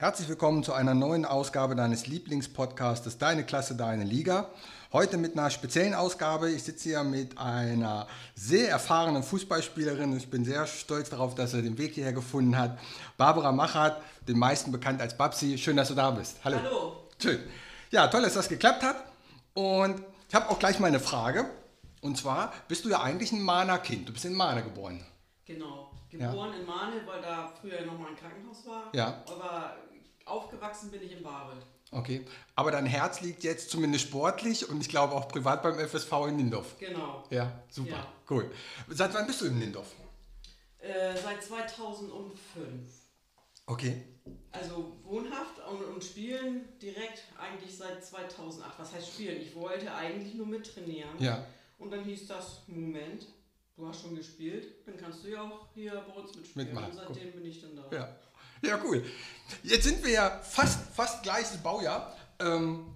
Herzlich willkommen zu einer neuen Ausgabe deines Lieblingspodcasts Deine Klasse, deine Liga. Heute mit einer speziellen Ausgabe. Ich sitze hier mit einer sehr erfahrenen Fußballspielerin. Ich bin sehr stolz darauf, dass er den Weg hierher gefunden hat. Barbara Machert, den meisten bekannt als Babsi. Schön, dass du da bist. Hallo. Hallo. Schön. Ja, toll, dass das geklappt hat. Und ich habe auch gleich mal eine Frage. Und zwar bist du ja eigentlich ein Mahner-Kind. Du bist in Mahner geboren. Genau. Geboren ja. in Mahne, weil da früher noch mal ein Krankenhaus war. Ja. Aber aufgewachsen bin ich in Babel. Okay, aber dein Herz liegt jetzt zumindest sportlich und ich glaube auch privat beim FSV in Lindorf. Genau. Ja, super, ja. cool. Seit wann bist du in Lindorf? Äh, seit 2005. Okay. Also wohnhaft und, und spielen direkt eigentlich seit 2008. Was heißt spielen? Ich wollte eigentlich nur mittrainieren. Ja. Und dann hieß das, Moment, du hast schon gespielt, dann kannst du ja auch hier bei uns mitspielen. Mitmachen. Und seitdem bin ich dann da. Ja. Ja, cool. Jetzt sind wir ja fast, fast gleiches Baujahr. Ähm,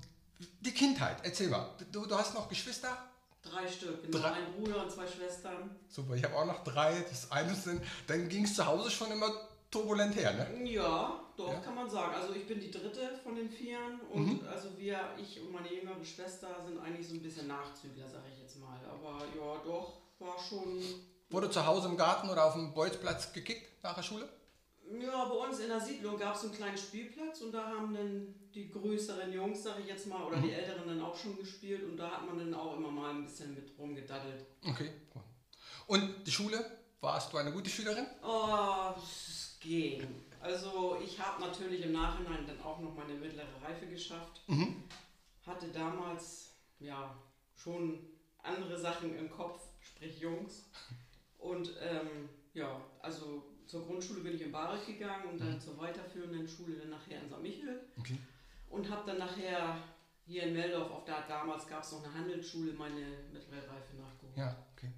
die Kindheit, erzähl mal. Du, du hast noch Geschwister? Drei Stück, genau. Drei. Ein Bruder und zwei Schwestern. Super, ich habe auch noch drei. Das eine sind, dann ging es zu Hause schon immer turbulent her, ne? Ja, doch, ja. kann man sagen. Also ich bin die dritte von den Vieren und mhm. also wir, ich und meine jüngere Schwester sind eigentlich so ein bisschen Nachzügler, sage ich jetzt mal. Aber ja, doch, war schon... Wurde zu Hause im Garten oder auf dem Bolzplatz gekickt nach der Schule? Ja, bei uns in der Siedlung gab es einen kleinen Spielplatz und da haben dann die größeren Jungs, sag ich jetzt mal, oder mhm. die Älteren dann auch schon gespielt und da hat man dann auch immer mal ein bisschen mit rumgedaddelt. Okay. Und die Schule? Warst du eine gute Schülerin? Oh, es ging. Also ich habe natürlich im Nachhinein dann auch noch meine mittlere Reife geschafft. Mhm. Hatte damals ja schon andere Sachen im Kopf, sprich Jungs. Und ähm, ja, also zur Grundschule bin ich in Barek gegangen und dann mhm. zur weiterführenden Schule dann nachher in St. Michel. Okay. Und habe dann nachher hier in Meldorf, auf der damals gab es noch eine Handelsschule, meine mittlere Reife nachgeholt. Ja, okay.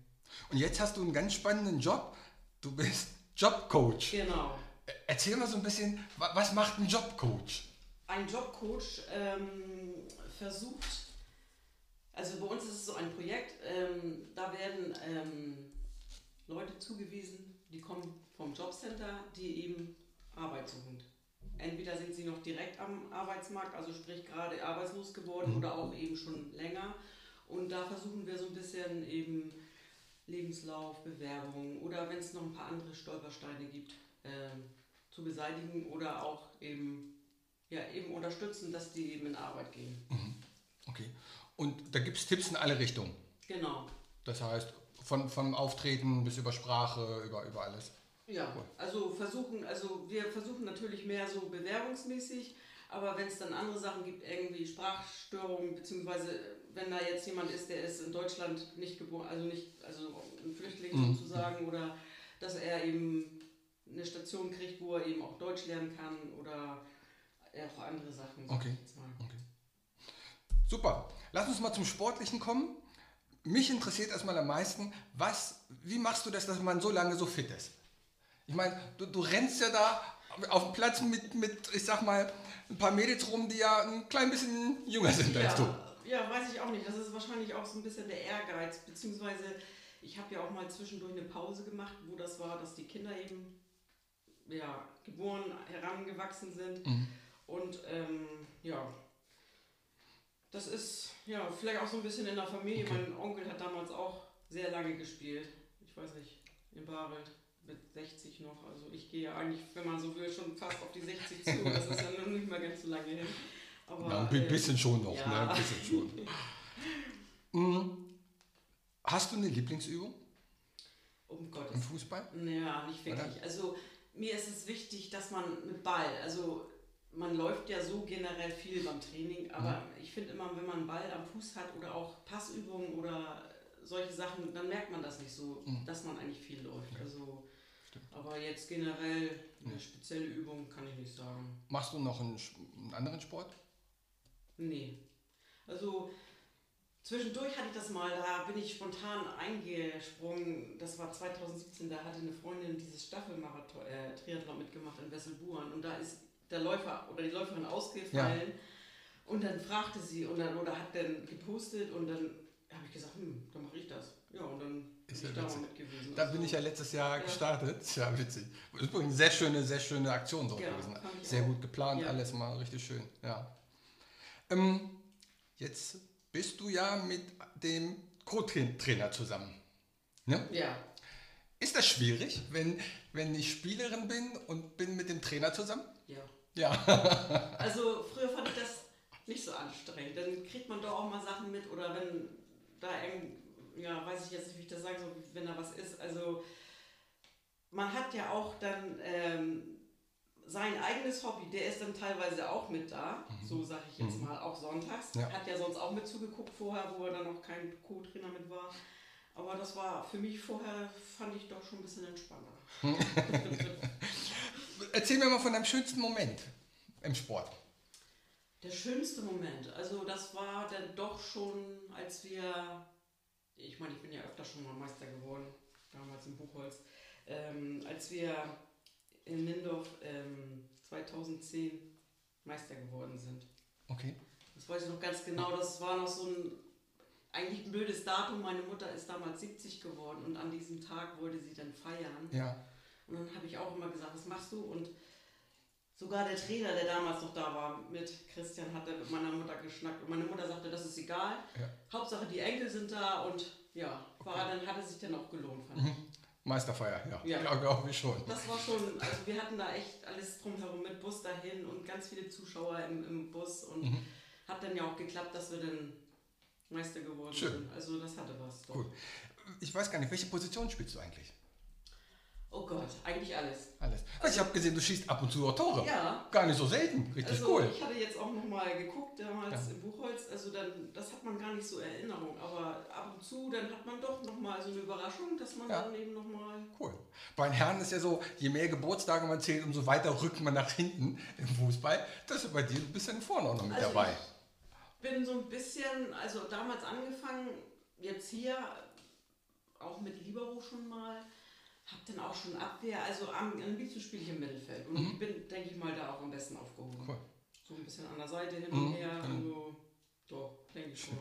Und jetzt hast du einen ganz spannenden Job. Du bist Jobcoach. Genau. Erzähl mal so ein bisschen, was macht ein Jobcoach? Ein Jobcoach ähm, versucht, also bei uns ist es so ein Projekt, ähm, da werden ähm, Leute zugewiesen, die kommen vom Jobcenter, die eben Arbeit suchen. Entweder sind sie noch direkt am Arbeitsmarkt, also sprich gerade arbeitslos geworden mhm. oder auch eben schon länger. Und da versuchen wir so ein bisschen eben Lebenslauf, Bewerbung oder wenn es noch ein paar andere Stolpersteine gibt, äh, zu beseitigen oder auch eben, ja, eben unterstützen, dass die eben in Arbeit gehen. Mhm. Okay. Und da gibt es Tipps in alle Richtungen. Genau. Das heißt, von, von Auftreten bis über Sprache, über, über alles. Ja, cool. also versuchen, also wir versuchen natürlich mehr so bewerbungsmäßig, aber wenn es dann andere Sachen gibt, irgendwie Sprachstörungen, beziehungsweise wenn da jetzt jemand ist, der ist in Deutschland nicht geboren, also nicht, also ein Flüchtling mhm. sozusagen, oder dass er eben eine Station kriegt, wo er eben auch Deutsch lernen kann oder auch andere Sachen. Okay. okay. Super. Lass uns mal zum Sportlichen kommen. Mich interessiert erstmal am meisten, was, wie machst du das, dass man so lange so fit ist? Ich meine, du, du rennst ja da auf dem Platz mit, mit, ich sag mal, ein paar Mädels rum, die ja ein klein bisschen jünger sind ja, als du. Ja, weiß ich auch nicht. Das ist wahrscheinlich auch so ein bisschen der Ehrgeiz, beziehungsweise ich habe ja auch mal zwischendurch eine Pause gemacht, wo das war, dass die Kinder eben ja, geboren, herangewachsen sind. Mhm. Und ähm, ja, das ist ja vielleicht auch so ein bisschen in der Familie. Okay. Mein Onkel hat damals auch sehr lange gespielt. Ich weiß nicht, in Barelt mit 60 noch. Also ich gehe ja eigentlich, wenn man so will, schon fast auf die 60 zu. Das ist ja noch nicht mal ganz so lange hin. Aber, ja, ein bisschen äh, schon noch, ja. ne? Ein bisschen schon. Mhm. Hast du eine Lieblingsübung? Um Gottes Im Fußball? Ja, nicht wirklich. Oder? Also mir ist es wichtig, dass man mit Ball, also man läuft ja so generell viel beim Training, aber mhm. ich finde immer, wenn man einen Ball am Fuß hat oder auch Passübungen oder solche Sachen, dann merkt man das nicht so, mhm. dass man eigentlich viel läuft. Ja. Also aber jetzt generell eine hm. spezielle Übung kann ich nicht sagen. Machst du noch einen, einen anderen Sport? Nee. Also zwischendurch hatte ich das mal, da bin ich spontan eingesprungen. Das war 2017, da hatte eine Freundin dieses Staffelmarathon, äh, Triathlon mitgemacht in Wesselburen und da ist der Läufer oder die Läuferin ausgefallen. Ja. Und dann fragte sie und dann, oder hat dann gepostet und dann habe ich gesagt, hm, dann mache ich das. Ja, und dann ist bin ich da mit gewesen. Da bin ich ja letztes Jahr Ja. gestartet. Ja, witzig. Ist übrigens eine sehr schöne, sehr schöne Aktion dort Ja, gewesen. Sehr auch. gut geplant, Ja. alles mal richtig schön. Ja. Ähm, jetzt bist du ja mit dem Co-Trainer zusammen. Ne? Ja, Ist das schwierig, wenn, wenn ich Spielerin bin und bin mit dem Trainer zusammen? Ja. Also früher fand ich das nicht so anstrengend. Dann kriegt man doch auch mal Sachen mit oder wenn da irgend, ja, weiß ich jetzt nicht, wie ich das sagen soll, wenn da was ist. Also man hat ja auch dann ähm, sein eigenes Hobby, der ist dann teilweise auch mit da, so sage ich jetzt mal, auch sonntags. Ja. Hat ja sonst auch mit zugeguckt vorher, wo er dann noch kein Co-Trainer mit war. Aber das war für mich vorher, fand ich doch schon ein bisschen entspannter. Erzähl mir mal von deinem schönsten Moment im Sport. Der schönste Moment, also das war dann doch schon, als wir, ich meine, ich bin ja öfter schon mal Meister geworden, damals in Buchholz, ähm, als wir in Lindorf ähm, 2010 Meister geworden sind. Okay. Das weiß ich noch ganz genau, das war noch so ein eigentlich ein blödes Datum. Meine Mutter ist damals 70 geworden und an diesem Tag wollte sie dann feiern. Ja. Und dann habe ich auch immer gesagt, was machst du? Und sogar der Trainer, der damals noch da war, mit Christian, hat dann mit meiner Mutter geschnackt. Und meine Mutter sagte, das ist egal. Ja. Hauptsache die Enkel sind da und ja, war, dann hat es sich dann auch gelohnt, fand ich. Meisterfeier, ja. Ja. Glaube glaub ich schon. Das war schon, also wir hatten da echt alles drumherum mit Bus dahin und ganz viele Zuschauer im, im Bus und Mhm. hat dann ja auch geklappt, dass wir dann Meister geworden Schön. sind. Also das hatte was. doch. Gut. Ich weiß gar nicht, welche Position spielst du eigentlich? Oh Gott, eigentlich alles. Alles. Also ich habe gesehen, du schießt ab und zu auch Tore. Ja, Gar nicht so selten. Richtig Also cool. ich hatte jetzt auch nochmal geguckt, damals Ja. im Buchholz, also dann, das hat man gar nicht so in Erinnerung, aber ab und zu, dann hat man doch nochmal so eine Überraschung, dass man Ja. dann eben nochmal, Cool. Bei den Herren ist ja so, je mehr Geburtstage man zählt, umso weiter rückt man nach hinten im Fußball. Das ist bei dir, bist ja vorne auch noch mit Also dabei. ich bin so ein bisschen, also damals angefangen, jetzt hier, auch mit Libero schon mal, hab dann auch schon Abwehr, also am, am liebsten spiele ich im Mittelfeld und ich bin, denke ich mal, da auch am besten aufgehoben. Mhm. Cool. So ein bisschen an der Seite hin Mhm, und her, genau. also doch, denke ich schon.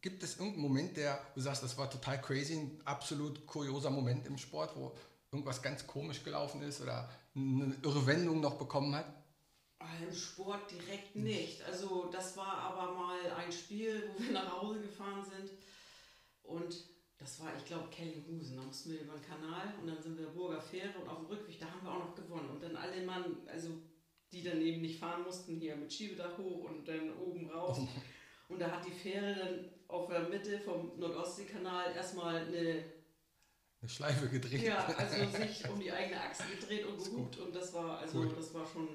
Gibt es irgendeinen Moment, der, du sagst, das war total crazy, ein absolut kurioser Moment im Sport, wo irgendwas ganz komisch gelaufen ist oder eine irre Wendung noch bekommen hat? Ah, Im Sport direkt nicht. Also das war aber mal ein Spiel, wo wir nach Hause gefahren sind und das war, ich glaube, Kellinghusen. Da mussten wir über den Kanal und dann sind wir Burger Fähre und auf dem Rückweg, da haben wir auch noch gewonnen. Und dann alle Mann, also die dann eben nicht fahren mussten, hier mit Schiebedach hoch und dann oben raus. Und da hat die Fähre dann auf der Mitte vom Nordostseekanal erstmal eine, Eine Schleife gedreht. ja, also sich um die eigene Achse gedreht und gehupt und das war, also Gut. das war schon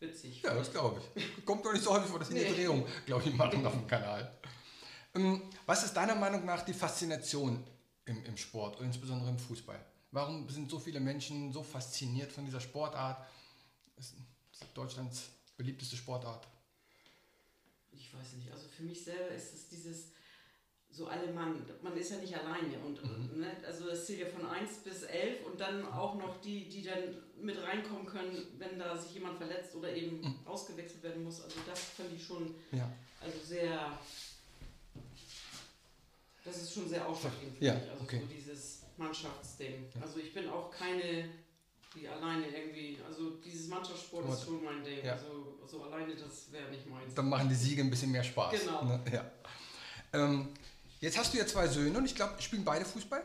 witzig. Ja, das glaube ich. Kommt doch nicht so häufig vor, dass sie eine Nee. Drehung, glaube ich, machen auf dem Kanal. Ähm, Was ist deiner Meinung nach die Faszination im, im Sport und insbesondere im Fußball? Warum sind so viele Menschen so fasziniert von dieser Sportart? Es ist Deutschlands beliebteste Sportart. ich weiß nicht, also für mich selber ist es dieses, so alle Mann, man ist ja nicht alleine und Mhm. ne, also das zählt ja von 1 bis 11 und dann auch noch die, die dann mit reinkommen können, wenn da sich jemand verletzt oder eben Mhm. ausgewechselt werden muss. Also das fand ich schon, Ja. also sehr, das ist schon sehr ausschlaggebend für Ja, mich, also okay. so dieses Mannschaftsding. Ja. Also ich bin auch keine, die alleine irgendwie, also dieses Mannschaftssport ist schon mein Ding, Ja. also so alleine, das wäre nicht meins. Dann machen die Siege ein bisschen mehr Spaß. Genau. Ne? Ja. Ähm, jetzt hast du ja zwei Söhne und ich glaube, spielen beide Fußball?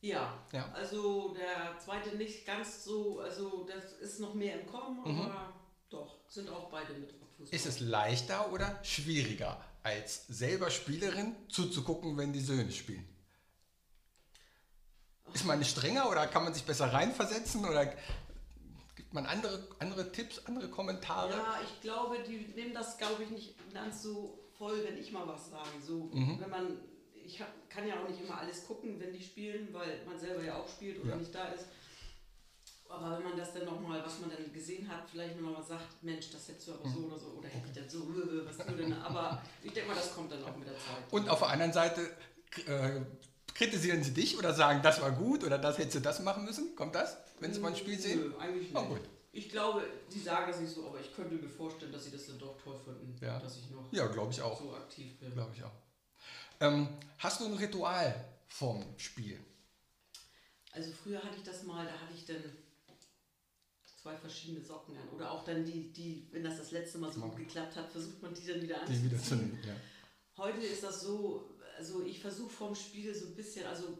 Ja, Ja. also der zweite nicht ganz so, also das ist noch mehr im Kommen, Mhm. aber doch, sind auch beide mit Fußball. Ist es leichter oder schwieriger, als selber Spielerin zuzugucken, wenn die Söhne spielen? Ist man nicht strenger oder kann man sich besser reinversetzen oder gibt man andere, andere Tipps, andere Kommentare? Ja, ich glaube, die nehmen das, glaube ich, nicht ganz so voll, wenn ich mal was sage. So, Mhm. wenn man, ich hab, kann ja auch nicht immer alles gucken, wenn die spielen, weil man selber ja auch spielt oder Ja. nicht da ist. Aber wenn man das dann nochmal, was man dann gesehen hat, vielleicht nochmal sagt, Mensch, das hättest du aber so oder so, oder hätte ich das so, äh, was du denn? Aber ich denke mal, das kommt dann auch mit der Zeit. Und auf der anderen Seite äh, kritisieren sie dich oder sagen, das war gut oder das hättest du das machen müssen? Kommt das, wenn sie mal ein Spiel sehen? Nö, eigentlich Oh, nicht. gut. Ich glaube, die sagen das nicht so, aber ich könnte mir vorstellen, dass sie das dann doch toll finden, Ja. dass ich noch Ja, glaube ich auch. so aktiv bin. Glaube ich auch. Ähm, hast du ein Ritual vorm Spiel? Also früher hatte ich das mal, da hatte ich dann zwei verschiedene Socken an. Oder auch dann die, die wenn das das letzte Mal so gut geklappt hat, versucht man die dann wieder Die anzuziehen. wieder zu nehmen, ja. Heute ist das so, also ich versuche vorm Spiel so ein bisschen, also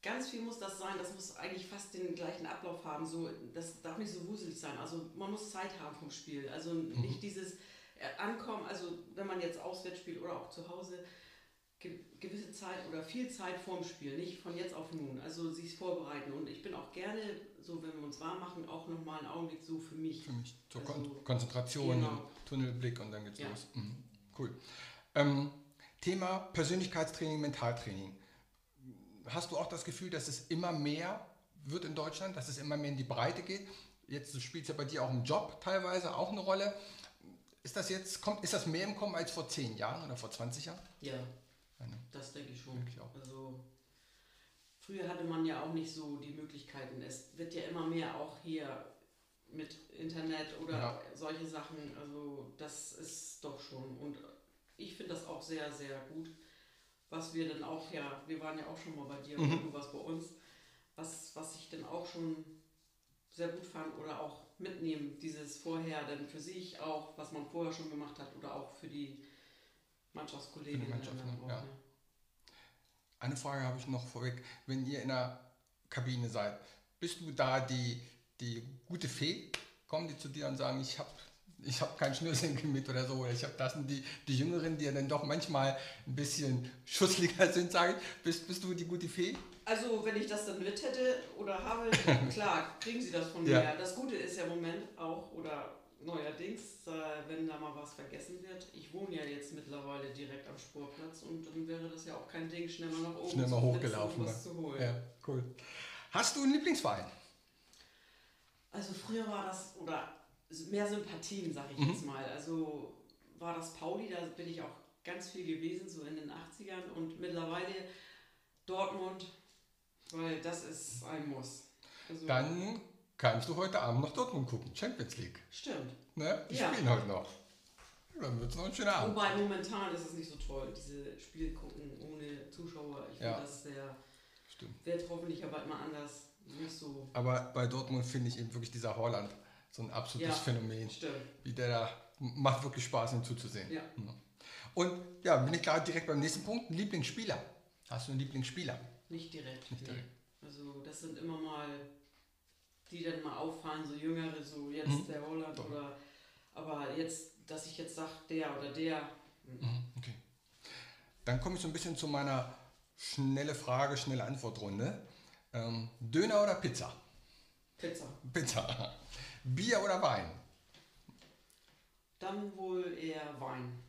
ganz viel muss das sein, das muss eigentlich fast den gleichen Ablauf haben, so, das darf nicht so wuselig sein, also man muss Zeit haben vom Spiel, also nicht dieses äh, Ankommen, also wenn man jetzt auswärts spielt oder auch zu Hause, gewisse Zeit oder viel Zeit vorm Spiel, nicht von jetzt auf nun, also sich vorbereiten und ich bin auch gerne, so wenn wir uns warm machen, auch nochmal einen Augenblick so für mich. Für mich zur Also, Kon Konzentration, genau. Tunnelblick und dann geht's Ja. los. Mhm. Cool. Ähm, Thema Persönlichkeitstraining, Mentaltraining. Hast du auch das Gefühl, dass es immer mehr wird in Deutschland, dass es immer mehr in die Breite geht? Jetzt spielt es ja bei dir auch im Job teilweise auch eine Rolle. Ist das jetzt, kommt, ist das mehr im Kommen als vor 10 Jahren oder vor 20 Jahren? Ja, Ja, ne? das denke ich schon. Denke ich. Also früher hatte man ja auch nicht so die Möglichkeiten. Es wird ja immer mehr auch hier mit Internet oder Ja. solche Sachen. Also das ist doch schon. Und ich finde das auch sehr, sehr gut. Was wir dann auch, ja, wir waren ja auch schon mal bei dir Mhm. und du warst bei uns. Was, was ich dann auch schon sehr gut fand oder auch mitnehmen, dieses vorher dann für sich auch, was man vorher schon gemacht hat oder auch für die Mannschaftskollegen. Mannschaft, ne? auch, Ja. ne? Eine Frage habe ich noch vorweg. Wenn ihr in der Kabine seid, bist du da die, die gute Fee? Kommen die zu dir und sagen, ich habe ich hab kein Schnürsenkel mit oder so, oder ich habe das und die, die Jüngeren, die ja dann doch manchmal ein bisschen schussliger sind, sage ich, bist, bist du die gute Fee? Also, wenn ich das dann mit hätte oder habe, klar, kriegen sie das von Ja. mir. Das Gute ist ja im Moment auch, oder neuerdings, äh, wenn da mal was vergessen wird. Ich wohne ja jetzt mittlerweile direkt am Sportplatz und dann wäre das ja auch kein Ding, schnell mal nach oben Schnell mal hochgelaufen, was ne? zu holen. Ja, cool. Hast du einen Lieblingsverein? Also, früher war das, oder mehr Sympathien, sag ich Mhm. jetzt mal. Also, war das Pauli, da bin ich auch ganz viel gewesen, so in den 80ern und mittlerweile Dortmund, weil das ist ein Muss. Also, Dann kannst du heute Abend noch Dortmund gucken, Champions League. Stimmt. Ne? Die Ja. spielen heute noch. Dann wird es noch ein schöner Abend. Wobei momentan ist es nicht so toll, diese Spiele gucken ohne Zuschauer. Ich Ja. finde das sehr, Stimmt. wird hoffentlich bald mal anders. Nicht so. Aber bei Dortmund finde ich eben wirklich dieser Holland so ein absolutes Ja. Phänomen. Stimmt. Wie der da macht wirklich Spaß, ihm zuzusehen. Ja. Und ja, bin ich gerade direkt beim nächsten Punkt. Ein Lieblingsspieler. Hast du einen Lieblingsspieler? Nicht direkt. Nicht nee. direkt. Also das sind immer mal, die dann mal auffallen, so Jüngere, so jetzt Mhm. der Holland oder. Aber jetzt, dass ich jetzt sage, der oder der. Mhm, Okay. Dann komme ich so ein bisschen zu meiner schnelle Frage, schnelle Antwortrunde. Ähm, Döner oder Pizza? Pizza. Pizza. Bier oder Wein? Dann wohl eher Wein.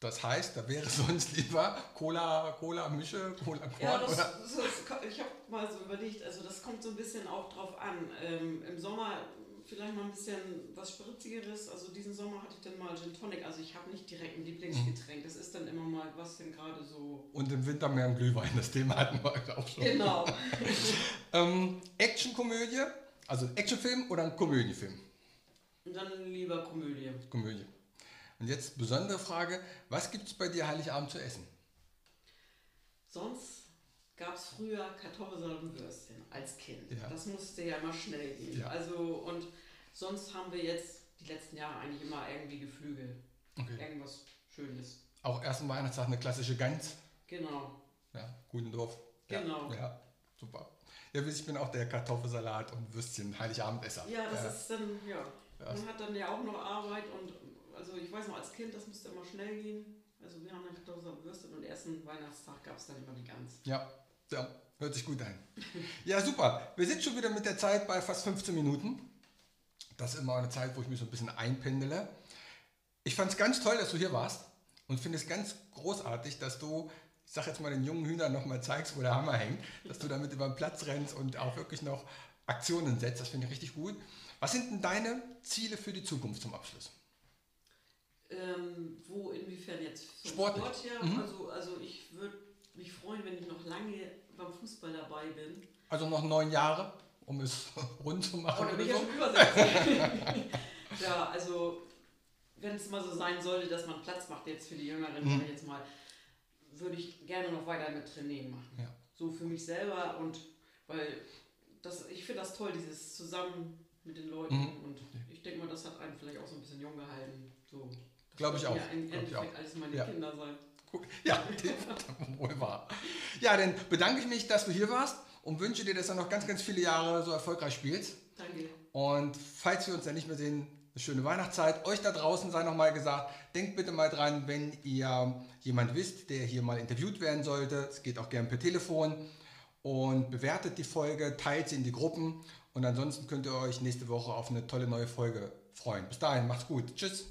Das heißt, da wäre sonst lieber Cola, Cola Mische, Cola Korn Ja, das, das, ich habe mal so überlegt, also das kommt so ein bisschen auch drauf an. Ähm, Im Sommer vielleicht mal ein bisschen was Spritzigeres. Also diesen Sommer hatte ich dann mal Gin Tonic. Also ich habe nicht direkt ein Lieblingsgetränk. Das ist dann immer mal was denn gerade so. Und im Winter mehr ein Glühwein. Das Thema hatten wir heute auch schon. Genau. Ähm, Actionkomödie, also Actionfilm oder ein Komödiefilm? Und dann lieber Komödie. Komödie. Und jetzt besondere Frage, was gibt es bei dir Heiligabend zu essen? Sonst gab es früher Kartoffelsalat und Würstchen als Kind. Ja. Das musste ja immer schnell gehen. Ja. Also und sonst haben wir jetzt die letzten Jahre eigentlich immer irgendwie Geflügel. Okay. Irgendwas Schönes. Auch ersten Weihnachtstag eine klassische Gans. Genau. Ja, Gudendorf. Ja, Genau. Ja, super. Ja, ich bin auch der Kartoffelsalat und Würstchen Heiligabendesser. Ja, das Äh, ist dann, ja. Ja. Man hat dann ja auch noch Arbeit und also ich weiß noch, als Kind, das musste immer schnell gehen. Also wir haben dann Kartoffelsalat gewürstet und ersten Weihnachtstag gab es dann immer die Gans. Ja, ja, hört sich gut an. Ja, super. Wir sind schon wieder mit der Zeit bei fast 15 Minuten. Das ist immer eine Zeit, wo ich mich so ein bisschen einpendele. Ich fand es ganz toll, dass du hier warst und finde es ganz großartig, dass du, ich sag jetzt mal den jungen Hühnern nochmal zeigst, wo der Hammer hängt, dass du damit über den Platz rennst und auch wirklich noch Aktionen setzt. Das finde ich richtig gut. Was sind denn deine Ziele für die Zukunft zum Abschluss? Ähm, wo inwiefern jetzt Sportlich. Sport her? Mhm. Also, also ich würde mich freuen, wenn ich noch lange beim Fußball dabei bin. Also noch neun Jahre, um es rund zu machen. Da bin oder ich ja so? schon übersetzt. ja, also wenn es mal so sein sollte, dass man Platz macht jetzt für die Jüngeren, Mhm. jetzt mal, würde ich gerne noch weiter mit Training machen. Ja. So für mich selber und weil das, ich finde das toll, dieses Zusammen mit den Leuten Mhm. und ich denke mal, das hat einen vielleicht auch so ein bisschen jung gehalten. So, das Glaub ich auch. Ja im Endeffekt alles meine Ja. Kinder sein. Ja, wohl wahr. Ja, dann bedanke ich mich, dass du hier warst und wünsche dir, dass du noch ganz, ganz viele Jahre so erfolgreich spielst. Danke. Und falls wir uns dann nicht mehr sehen, eine schöne Weihnachtszeit. Euch da draußen sei nochmal gesagt, denkt bitte mal dran, wenn ihr jemand wisst, der hier mal interviewt werden sollte, es geht auch gern per Telefon und bewertet die Folge, teilt sie in die Gruppen und ansonsten könnt ihr euch nächste Woche auf eine tolle neue Folge freuen. Bis dahin, macht's gut. Tschüss.